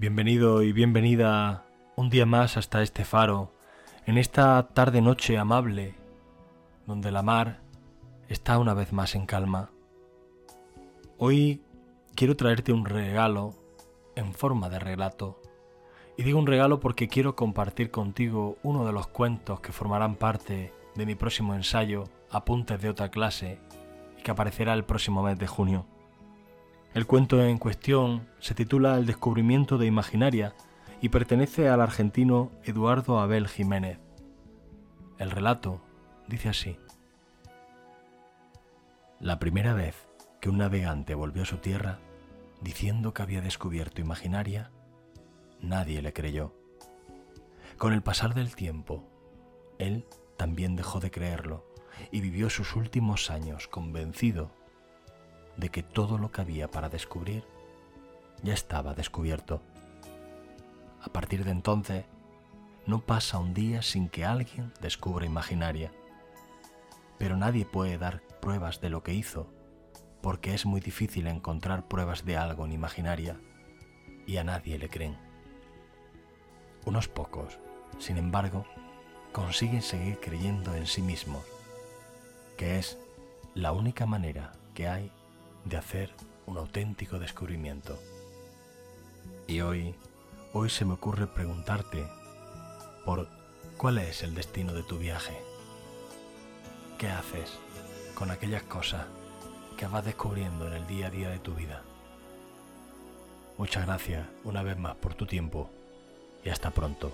Bienvenido y bienvenida un día más hasta este faro, en esta tarde-noche amable, donde la mar está una vez más en calma. Hoy quiero traerte un regalo en forma de relato. Y digo un regalo porque quiero compartir contigo uno de los cuentos que formarán parte de mi próximo ensayo, Apuntes de otra clase, y que aparecerá el próximo mes de junio. El cuento en cuestión se titula El descubrimiento de Imaginaria y pertenece al argentino Eduardo Abel Jiménez. El relato dice así. La primera vez que un navegante volvió a su tierra diciendo que había descubierto Imaginaria, nadie le creyó. Con el pasar del tiempo, él también dejó de creerlo y vivió sus últimos años convencido de que todo lo que había para descubrir ya estaba descubierto. A partir de entonces, no pasa un día sin que alguien descubra imaginaria. Pero nadie puede dar pruebas de lo que hizo, porque es muy difícil encontrar pruebas de algo en imaginaria, y a nadie le creen. Unos pocos, sin embargo, consiguen seguir creyendo en sí mismos, que es la única manera que hay de hacer un auténtico descubrimiento. Y hoy, hoy se me ocurre preguntarte por cuál es el destino de tu viaje. ¿Qué haces con aquellas cosas que vas descubriendo en el día a día de tu vida? Muchas gracias una vez más por tu tiempo y hasta pronto.